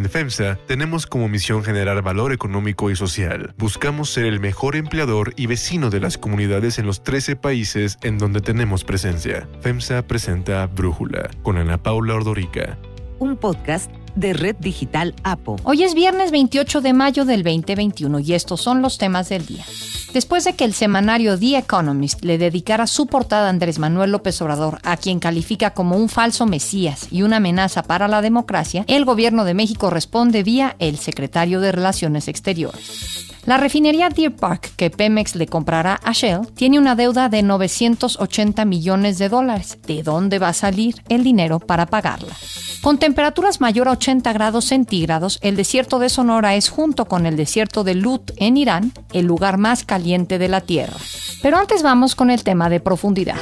En FEMSA tenemos como misión generar valor económico y social. Buscamos ser el mejor empleador y vecino de las comunidades en los 13 países en donde tenemos presencia. FEMSA presenta Brújula con Ana Paula Ordorica. Un podcast de Red Digital APO. Hoy es viernes 28 de mayo del 2021 y estos son los temas del día. Después de que el semanario The Economist le dedicara su portada a Andrés Manuel López Obrador, a quien califica como un falso mesías y una amenaza para la democracia, el gobierno de México responde vía el secretario de Relaciones Exteriores. La refinería Deer Park que Pemex le comprará a Shell tiene una deuda de 980 millones de dólares. ¿De dónde va a salir el dinero para pagarla? Con temperaturas mayor a 80 grados centígrados, el desierto de Sonora es junto con el desierto de Lut en Irán el lugar más caliente de la Tierra. Pero antes vamos con el tema de profundidad.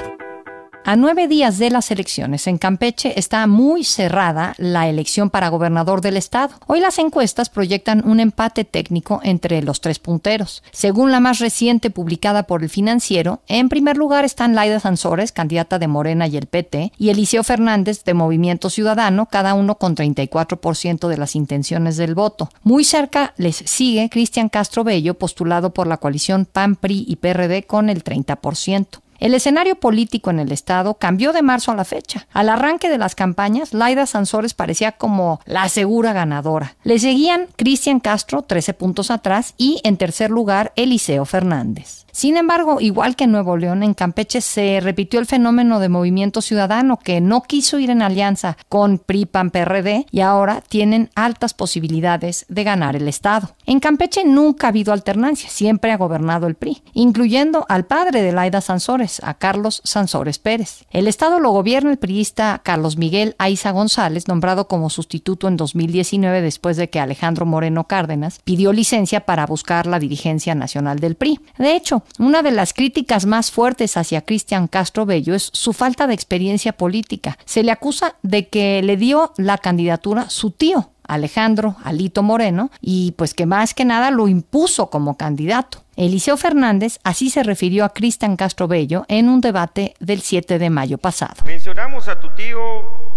A nueve días de las elecciones en Campeche está muy cerrada la elección para gobernador del estado. Hoy las encuestas proyectan un empate técnico entre los tres punteros. Según la más reciente publicada por el financiero, en primer lugar están Laida Sansores, candidata de Morena y el PT, y Eliseo Fernández de Movimiento Ciudadano, cada uno con 34% de las intenciones del voto. Muy cerca les sigue Cristian Castro Bello, postulado por la coalición PAN, PRI y PRD con el 30%. El escenario político en el estado cambió de marzo a la fecha. Al arranque de las campañas, Laida Sansores parecía como la segura ganadora. Le seguían Cristian Castro, 13 puntos atrás, y en tercer lugar, Eliseo Fernández. Sin embargo, igual que en Nuevo León, en Campeche se repitió el fenómeno de movimiento ciudadano que no quiso ir en alianza con PRI, PAN, PRD y ahora tienen altas posibilidades de ganar el Estado. En Campeche nunca ha habido alternancia, siempre ha gobernado el PRI, incluyendo al padre de Laida Sansores, a Carlos Sansores Pérez. El Estado lo gobierna el priista Carlos Miguel Aiza González, nombrado como sustituto en 2019 después de que Alejandro Moreno Cárdenas pidió licencia para buscar la dirigencia nacional del PRI. De hecho, una de las críticas más fuertes hacia Cristian Castro Bello es su falta de experiencia política. Se le acusa de que le dio la candidatura su tío, Alejandro Alito Moreno, y pues que más que nada lo impuso como candidato. Eliseo Fernández así se refirió a Cristian Castro Bello en un debate del 7 de mayo pasado. Mencionamos a tu tío,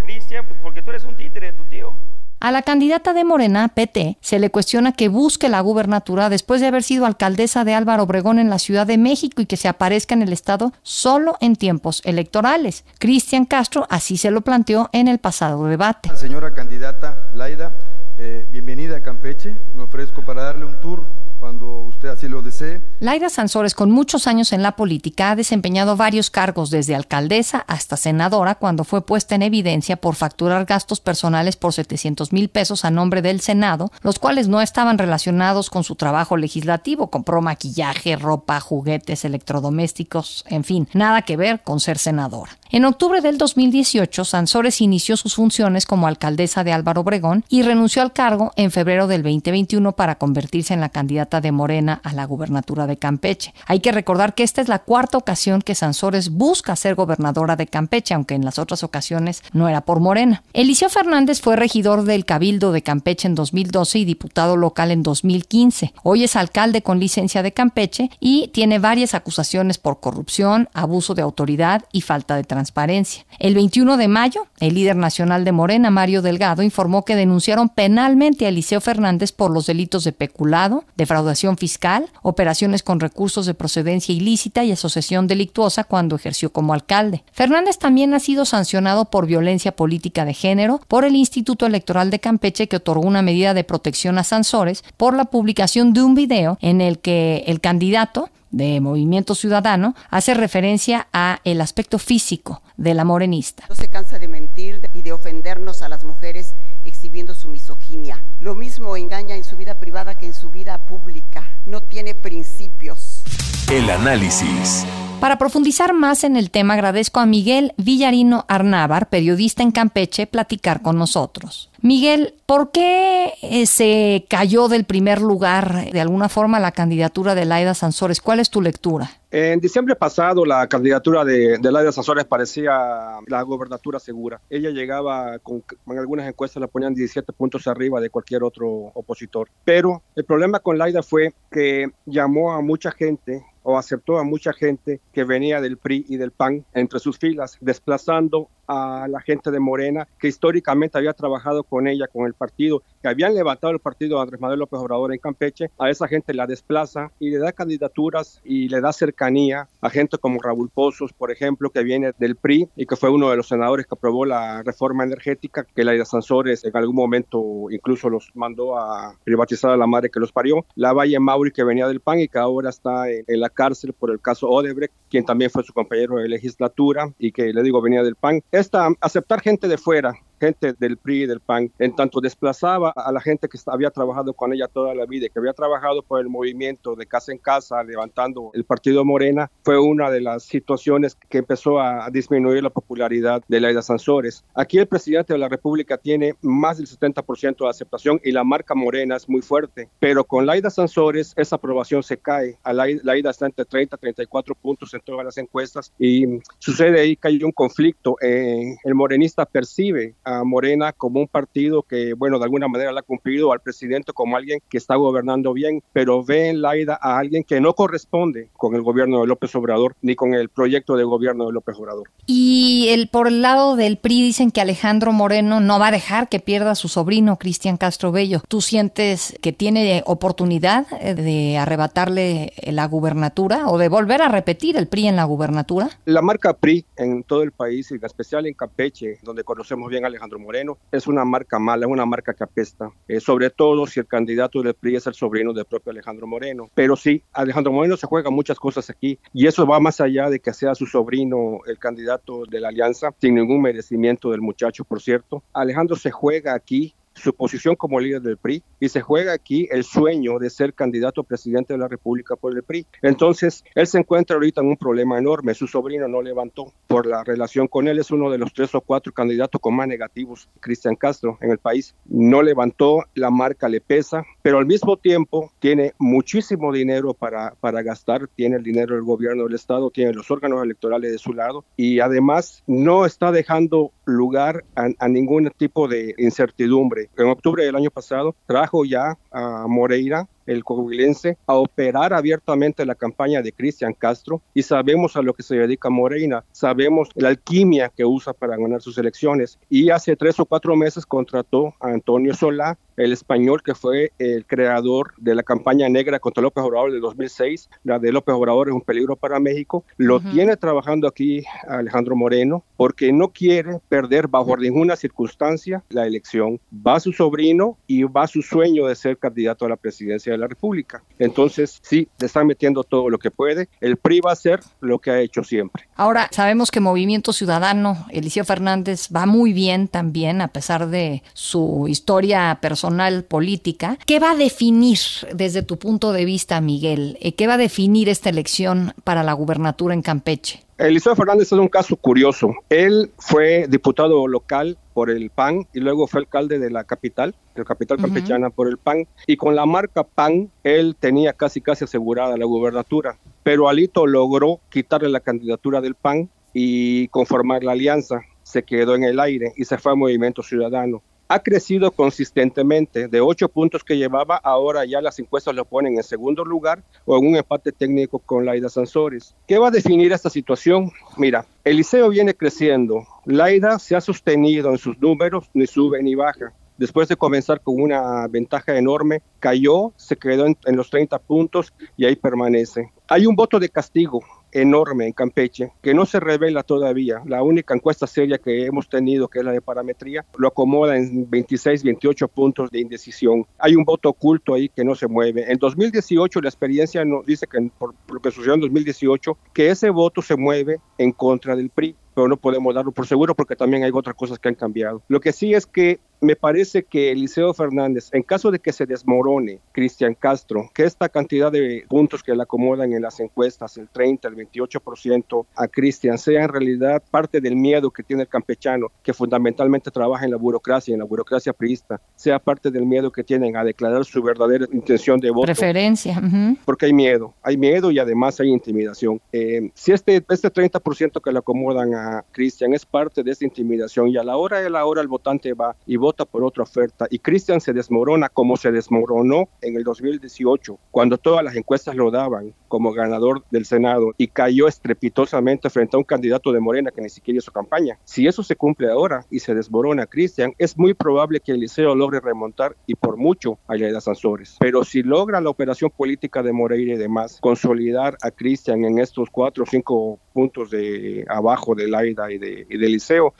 Cristian, pues porque tú eres un títere de tu tío. A la candidata de Morena, PT, se le cuestiona que busque la gubernatura después de haber sido alcaldesa de Álvaro Obregón en la Ciudad de México y que se aparezca en el Estado solo en tiempos electorales. Cristian Castro así se lo planteó en el pasado debate. Señora candidata Laida, eh, bienvenida a Campeche. Me ofrezco para darle un tour cuando usted así lo desee. Sansores, con muchos años en la política, ha desempeñado varios cargos desde alcaldesa hasta senadora cuando fue puesta en evidencia por facturar gastos personales por 700 mil pesos a nombre del Senado, los cuales no estaban relacionados con su trabajo legislativo. Compró maquillaje, ropa, juguetes, electrodomésticos, en fin, nada que ver con ser senadora. En octubre del 2018, Sansores inició sus funciones como alcaldesa de Álvaro Obregón y renunció al cargo en febrero del 2021 para convertirse en la candidata de Morena a la gubernatura de Campeche. Hay que recordar que esta es la cuarta ocasión que Sansores busca ser gobernadora de Campeche, aunque en las otras ocasiones no era por Morena. Eliseo Fernández fue regidor del Cabildo de Campeche en 2012 y diputado local en 2015. Hoy es alcalde con licencia de Campeche y tiene varias acusaciones por corrupción, abuso de autoridad y falta de transparencia. El 21 de mayo, el líder nacional de Morena, Mario Delgado, informó que denunciaron penalmente a Eliseo Fernández por los delitos de peculado, defraudación fiscal, operaciones con recursos de procedencia ilícita y asociación delictuosa cuando ejerció como alcalde. Fernández también ha sido sancionado por violencia política de género por el Instituto Electoral de Campeche que otorgó una medida de protección a Sansores por la publicación de un video en el que el candidato de Movimiento Ciudadano hace referencia a el aspecto físico de la morenista. No se cansa de mentir y de ofendernos a las mujeres exhibiendo su misoginia. Lo mismo engaña en su vida privada que en su vida pública. No tiene principios. El análisis. Para profundizar más en el tema, agradezco a Miguel Villarino Arnávar, periodista en Campeche, platicar con nosotros. Miguel, ¿por qué eh, se cayó del primer lugar de alguna forma la candidatura de Laida Sansores? ¿Cuál es tu lectura? En diciembre pasado la candidatura de, Laida Sansores parecía la gobernatura segura. Ella llegaba con, en algunas encuestas la ponían 17 puntos arriba de cualquier otro opositor. Pero el problema con Laida fue que llamó a mucha gente o aceptó a mucha gente que venía del PRI y del PAN entre sus filas, desplazando a la gente de Morena, que históricamente había trabajado con ella, con el partido, que habían levantado el partido de Andrés Manuel López Obrador en Campeche, a esa gente la desplaza y le da candidaturas y le da cercanía a gente como Raúl Pozos, por ejemplo, que viene del PRI y que fue uno de los senadores que aprobó la reforma energética, que la de Sansores en algún momento incluso los mandó a privatizar a la madre que los parió. La Valle Mauri, que venía del PAN y que ahora está en, en la cárcel por el caso Odebrecht, quien también fue su compañero de legislatura y que le digo venía del PAN. Esta, aceptar gente de fuera gente del PRI y del PAN, en tanto desplazaba a la gente que había trabajado con ella toda la vida y que había trabajado por el movimiento de casa en casa, levantando el partido Morena, fue una de las situaciones que empezó a, disminuir la popularidad de Laida Sansores. Aquí el presidente de la República tiene más del 70% de aceptación y la marca Morena es muy fuerte, pero con Laida Sansores esa aprobación se cae. A Laida está entre 30 y 34 puntos en todas las encuestas y sucede ahí que hay un conflicto. Eh, el morenista percibe Morena como un partido que, bueno, de alguna manera le ha cumplido al presidente como alguien que está gobernando bien, pero ve en Laida a alguien que no corresponde con el gobierno de López Obrador ni con el proyecto de gobierno de López Obrador. Y el, por el lado del PRI dicen que Alejandro Moreno no va a dejar que pierda a su sobrino Cristian Castro Bello. ¿Tú sientes que tiene oportunidad eh, de arrebatarle la gubernatura o de volver a repetir el PRI en la gubernatura? La marca PRI en todo el país y en especial en Campeche, donde conocemos bien a Alejandro Alejandro Moreno, es una marca mala, es una marca que apesta, eh, sobre todo si el candidato del PRI es el sobrino del propio Alejandro Moreno. Pero sí, Alejandro Moreno se juega muchas cosas aquí y eso va más allá de que sea su sobrino el candidato de la alianza, sin ningún merecimiento del muchacho, por cierto. Alejandro se juega aquí su posición como líder del PRI y se juega aquí el sueño de ser candidato a presidente de la República por el PRI. Entonces, él se encuentra ahorita en un problema enorme. Su sobrino no levantó por la relación con él. Es uno de los tres o cuatro candidatos con más negativos, Cristian Castro, en el país. No levantó, la marca le pesa, pero al mismo tiempo tiene muchísimo dinero para, para gastar. Tiene el dinero del gobierno del Estado, tiene los órganos electorales de su lado y además no está dejando lugar a, a ningún tipo de incertidumbre en octubre del año pasado trajo ya a Moreira el coahuilense, a operar abiertamente la campaña de Cristian Castro y sabemos a lo que se dedica Morena, sabemos la alquimia que usa para ganar sus elecciones. Y hace tres o cuatro meses contrató a Antonio Solá, el español que fue el creador de la campaña negra contra López Obrador de 2006, la de López Obrador es un peligro para México, lo tiene trabajando aquí Alejandro Moreno porque no quiere perder bajo ninguna circunstancia la elección. Va su sobrino y va su sueño de ser candidato a la presidencia de la República. Entonces, sí, le están metiendo todo lo que puede. El PRI va a hacer lo que ha hecho siempre. Ahora, sabemos que Movimiento Ciudadano, Eliseo Fernández, va muy bien también, a pesar de su historia personal política. ¿Qué va a definir desde tu punto de vista, Miguel? Eh, ¿Qué va a definir esta elección para la gubernatura en Campeche? Eliseo Fernández es un caso curioso. Él fue diputado local por el PAN y luego fue alcalde de la capital, de la capital campechana por el PAN. Y con la marca PAN, él tenía casi casi asegurada la gubernatura. Pero Alito logró quitarle la candidatura del PAN y conformar la alianza. Se quedó en el aire y se fue a Movimiento Ciudadano ha crecido consistentemente. De ocho puntos que llevaba, ahora ya las encuestas lo ponen en segundo lugar o en un empate técnico con Laida Sansores. ¿Qué va a definir esta situación? Mira, Eliseo viene creciendo. Laida se ha sostenido en sus números, ni sube ni baja. Después de comenzar con una ventaja enorme, cayó, se quedó en, en los 30 puntos y ahí permanece. Hay un voto de castigo enorme en Campeche que no se revela todavía. La única encuesta seria que hemos tenido, que es la de parametría, lo acomoda en 26, 28 puntos de indecisión. Hay un voto oculto ahí que no se mueve. En 2018 la experiencia nos dice que por lo que sucedió en 2018, que ese voto se mueve en contra del PRI pero no podemos darlo por seguro porque también hay otras cosas que han cambiado. Lo que sí es que me parece que Eliseo Fernández, en caso de que se desmorone Cristian Castro, que esta cantidad de puntos que le acomodan en las encuestas, el 30, el 28% a Cristian, sea en realidad parte del miedo que tiene el campechano, que fundamentalmente trabaja en la burocracia, en la burocracia priista, sea parte del miedo que tienen a declarar su verdadera intención de voto. Preferencia. Porque hay miedo, hay miedo y además hay intimidación. Eh, si este, este 30% que le acomodan a Cristian es parte de esa intimidación y a la hora de la hora el votante va y vota por otra oferta y Cristian se desmorona como se desmoronó en el 2018, cuando todas las encuestas lo daban como ganador del Senado y cayó estrepitosamente frente a un candidato de Morena que ni siquiera hizo campaña. Si eso se cumple ahora y se desborona Cristian, es muy probable que Eliseo logre remontar y por mucho a Yaida Sansores. Pero si logra la operación política de Moreira y demás, consolidar a Cristian en estos cuatro o cinco puntos de abajo del AIDA y de, y de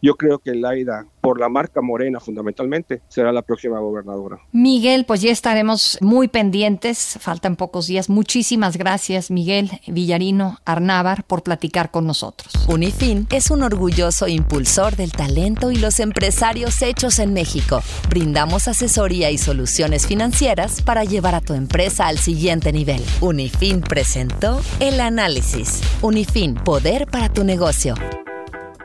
yo creo que el AIDA por la marca Morena será la próxima gobernadora. Miguel, pues ya estaremos muy pendientes, faltan pocos días. Muchísimas gracias, Miguel Villarino Arnávar, por platicar con nosotros. Unifin es un orgulloso impulsor del talento y los empresarios hechos en México. Brindamos asesoría y soluciones financieras para llevar a tu empresa al siguiente nivel. Unifin presentó el análisis. Unifin, poder para tu negocio.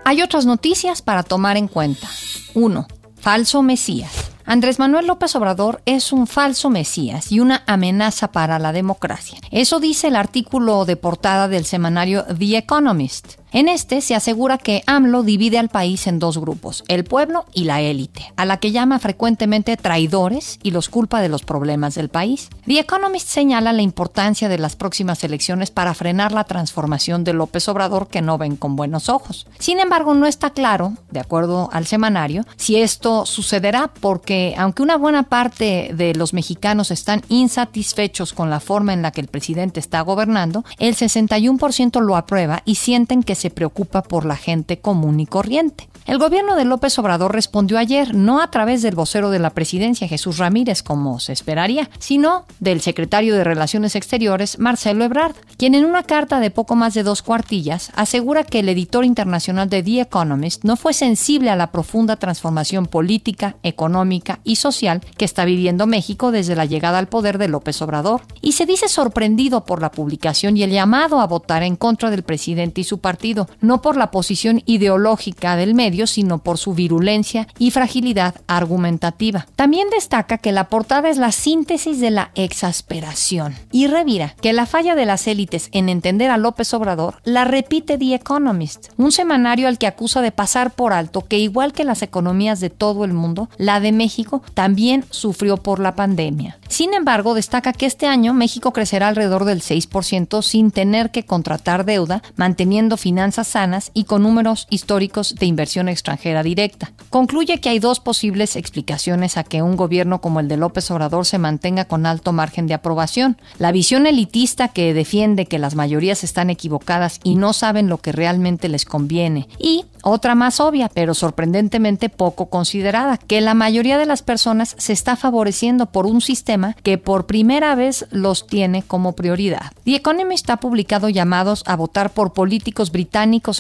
Hay otras noticias para tomar en cuenta. 1. Falso Mesías. Andrés Manuel López Obrador es un falso Mesías y una amenaza para la democracia. Eso dice el artículo de portada del semanario The Economist. En este se asegura que AMLO divide al país en dos grupos, el pueblo y la élite, a la que llama frecuentemente traidores y los culpa de los problemas del país. The Economist señala la importancia de las próximas elecciones para frenar la transformación de López Obrador que no ven con buenos ojos. Sin embargo, no está claro, de acuerdo al semanario, si esto sucederá porque aunque una buena parte de los mexicanos están insatisfechos con la forma en la que el presidente está gobernando, el 61% lo aprueba y sienten que se preocupa por la gente común y corriente. El gobierno de López Obrador respondió ayer no a través del vocero de la presidencia Jesús Ramírez, como se esperaría, sino del secretario de Relaciones Exteriores Marcelo Ebrard, quien en una carta de poco más de dos cuartillas asegura que el editor internacional de The Economist no fue sensible a la profunda transformación política, económica y social que está viviendo México desde la llegada al poder de López Obrador, y se dice sorprendido por la publicación y el llamado a votar en contra del presidente y su partido, no por la posición ideológica del medio, sino por su virulencia y fragilidad argumentativa. También destaca que la portada es la síntesis de la exasperación y revira que la falla de las élites en entender a López Obrador la repite The Economist, un semanario al que acusa de pasar por alto que igual que las economías de todo el mundo, la de México también sufrió por la pandemia. Sin embargo, destaca que este año México crecerá alrededor del 6% sin tener que contratar deuda, manteniendo finanzas sanas y con números históricos de inversión extranjera directa. Concluye que hay dos posibles explicaciones a que un gobierno como el de López Obrador se mantenga con alto margen de aprobación. La visión elitista que defiende que las mayorías están equivocadas y no saben lo que realmente les conviene. Y otra más obvia, pero sorprendentemente poco considerada, que la mayoría de las personas se está favoreciendo por un sistema que por primera vez los tiene como prioridad. The Economist ha publicado llamados a votar por políticos británicos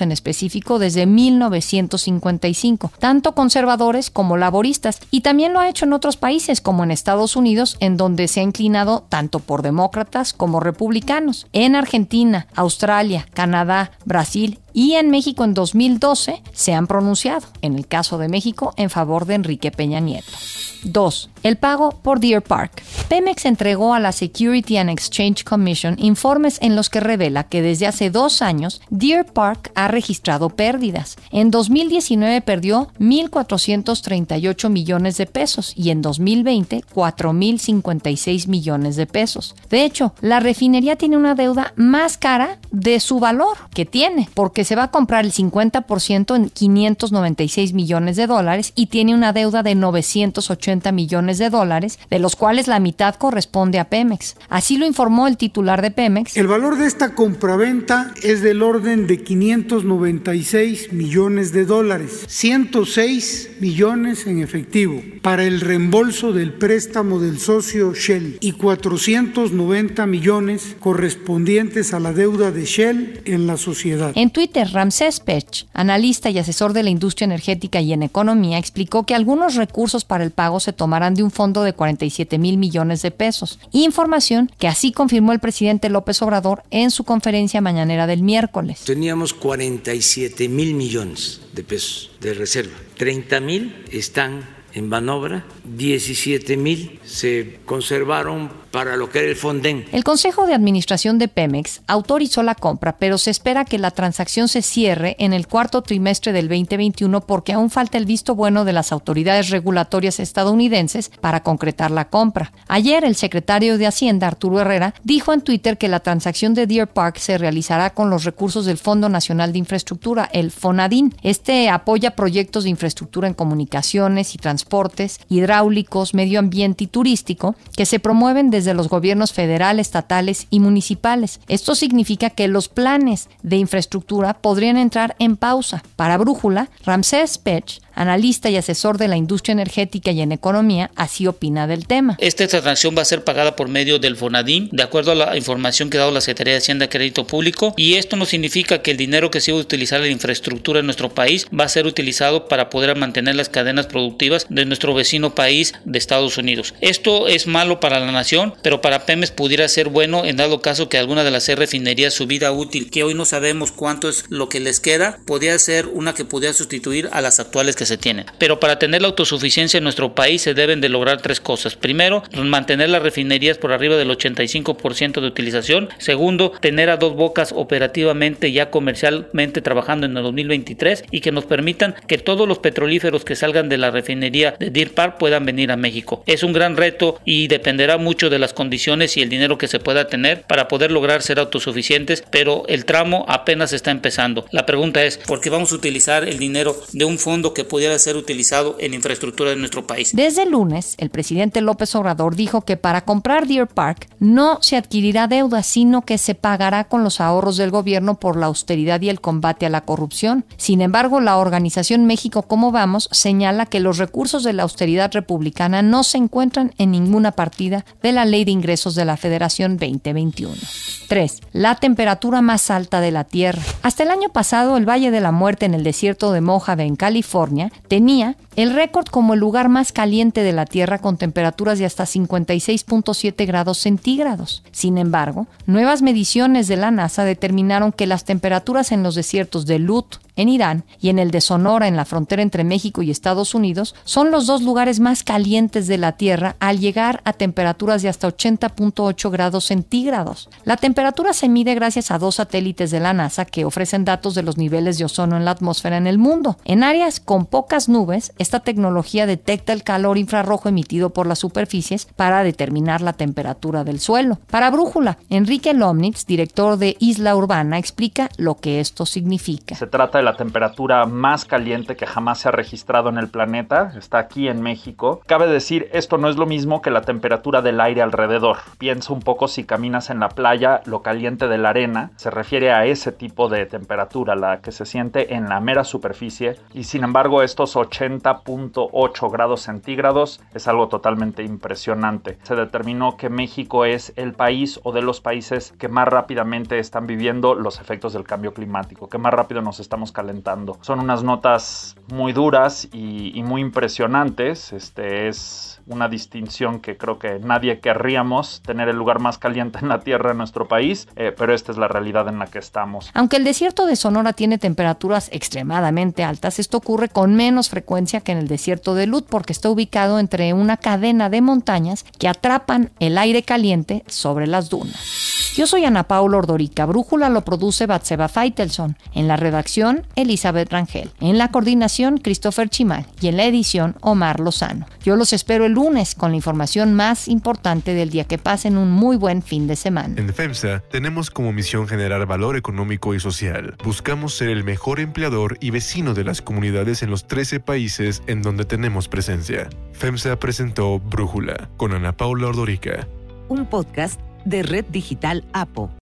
en específico desde 1955, tanto conservadores como laboristas, y también lo ha hecho en otros países como en Estados Unidos, en donde se ha inclinado tanto por demócratas como republicanos. En Argentina, Australia, Canadá, Brasil y en México en 2012 se han pronunciado, en el caso de México, en favor de Enrique Peña Nieto. 2. El pago por Deer Park. Pemex entregó a la Security and Exchange Commission informes en los que revela que desde hace dos años Deer Park ha registrado pérdidas. En 2019 perdió 1.438 millones de pesos y en 2020 4.056 millones de pesos. De hecho, la refinería tiene una deuda más cara de su valor que tiene, porque se va a comprar el 50% en 596 millones de dólares y tiene una deuda de 980 millones de dólares, de los cuales la mitad corresponde a Pemex. Así lo informó el titular de Pemex. El valor de esta compraventa es del orden de 596 millones de dólares, 106 millones en efectivo para el reembolso del préstamo del socio Shell y 490 millones correspondientes a la deuda de Shell en la sociedad. En Twitter, Ramsés Pech, analista y asesor de la industria energética y en economía, explicó que algunos recursos para el pago se tomarán de un fondo de 47 mil millones de pesos. Información que así confirmó el presidente López Obrador en su conferencia mañanera del miércoles. Teníamos 47 mil millones de pesos de reserva. 30 mil están en manobra, 17 mil se conservaron para lo que era el Fonden. El Consejo de Administración de Pemex autorizó la compra, pero se espera que la transacción se cierre en el cuarto trimestre del 2021 porque aún falta el visto bueno de las autoridades regulatorias estadounidenses para concretar la compra. Ayer el secretario de Hacienda, Arturo Herrera, dijo en Twitter que la transacción de Deer Park se realizará con los recursos del Fondo Nacional de Infraestructura, el FONADIN. Este apoya proyectos de infraestructura en comunicaciones y transportes, hidráulicos, medio ambiente y turístico que se promueven desde los gobiernos federal, estatales y municipales. Esto significa que los planes de infraestructura podrían entrar en pausa. Para Brújula, Ramsés Pech, analista y asesor de la industria energética y en economía, así opina del tema. Esta transacción va a ser pagada por medio del FONADIN, de acuerdo a la información que ha dado la Secretaría de Hacienda y Crédito Público, y esto no significa que el dinero que se va a utilizar en la infraestructura en nuestro país va a ser utilizado para poder mantener las cadenas productivas de nuestro vecino país de Estados Unidos. Esto es malo para la nación, pero para Pemex pudiera ser bueno en dado caso que alguna de las refinerías su vida útil, que hoy no sabemos cuánto es lo que les queda, podría ser una que pudiera sustituir a las actuales que se tienen. Pero para tener la autosuficiencia en nuestro país se deben de lograr tres cosas. Primero, mantener las refinerías por arriba del 85% de utilización. Segundo, tener a dos bocas operativamente ya comercialmente trabajando en el 2023 y que nos permitan que todos los petrolíferos que salgan de la refinería de Deer Park puedan venir a México. Es un gran reto y dependerá mucho de las condiciones y el dinero que se pueda tener para poder lograr ser autosuficientes, pero el tramo apenas está empezando. La pregunta es, ¿por qué vamos a utilizar el dinero de un fondo que pudiera ser utilizado en infraestructura de nuestro país? Desde el lunes, el presidente López Obrador dijo que para comprar Deer Park no se adquirirá deuda, sino que se pagará con los ahorros del gobierno por la austeridad y el combate a la corrupción. Sin embargo, la organización México Cómo Vamos señala que los recursos de la austeridad republicana no se encuentran en ninguna partida de la Ley de Ingresos de la Federación 2021. 3. La temperatura más alta de la Tierra. Hasta el año pasado, el Valle de la Muerte en el desierto de Mojave, en California, tenía el récord como el lugar más caliente de la Tierra con temperaturas de hasta 56.7 grados centígrados. Sin embargo, nuevas mediciones de la NASA determinaron que las temperaturas en los desiertos de Lut, en Irán, y en el de Sonora, en la frontera entre México y Estados Unidos, son los dos lugares más calientes de la Tierra al llegar a temperaturas de hasta 80.8 grados centígrados. La temperatura se mide gracias a dos satélites de la NASA que ofrecen datos de los niveles de ozono en la atmósfera en el mundo. En áreas con pocas nubes, esta tecnología detecta el calor infrarrojo emitido por las superficies para determinar la temperatura del suelo. Para Brújula, Enrique Lomnitz, director de Isla Urbana, explica lo que esto significa. Se trata de la temperatura más caliente que jamás se ha registrado en el planeta, está aquí en México. Cabe decir, esto no es lo mismo que la temperatura del aire alrededor. Piensa un poco si caminas en la playa, lo caliente de la arena se refiere a ese tipo de temperatura, la que se siente en la mera superficie, y sin embargo estos 80.8 grados centígrados es algo totalmente impresionante. Se determinó que México es el país o de los países que más rápidamente están viviendo los efectos del cambio climático, que más rápido nos estamos calentando. Son unas notas muy duras y, y muy impresionantes. Este es una distinción que creo que nadie querríamos tener el lugar más caliente en la Tierra en nuestro país, eh, pero esta es la realidad en la que estamos. Aunque el desierto de Sonora tiene temperaturas extremadamente altas, esto ocurre con menos frecuencia que en el desierto de Lut porque está ubicado entre una cadena de montañas que atrapan el aire caliente sobre las dunas. Yo soy Ana Paula Ordorica. Brújula lo produce Batseba Feitelson. En la redacción, Elizabeth Rangel. En la coordinación, Christopher Chimal. Y en la edición, Omar Lozano. Yo los espero el lunes con la información más importante del día. Que pasen un muy buen fin de semana. En FEMSA tenemos como misión generar valor económico y social. Buscamos ser el mejor empleador y vecino de las comunidades en los 13 países en donde tenemos presencia. FEMSA presentó Brújula con Ana Paula Ordorica. Un podcast de Red Digital APO.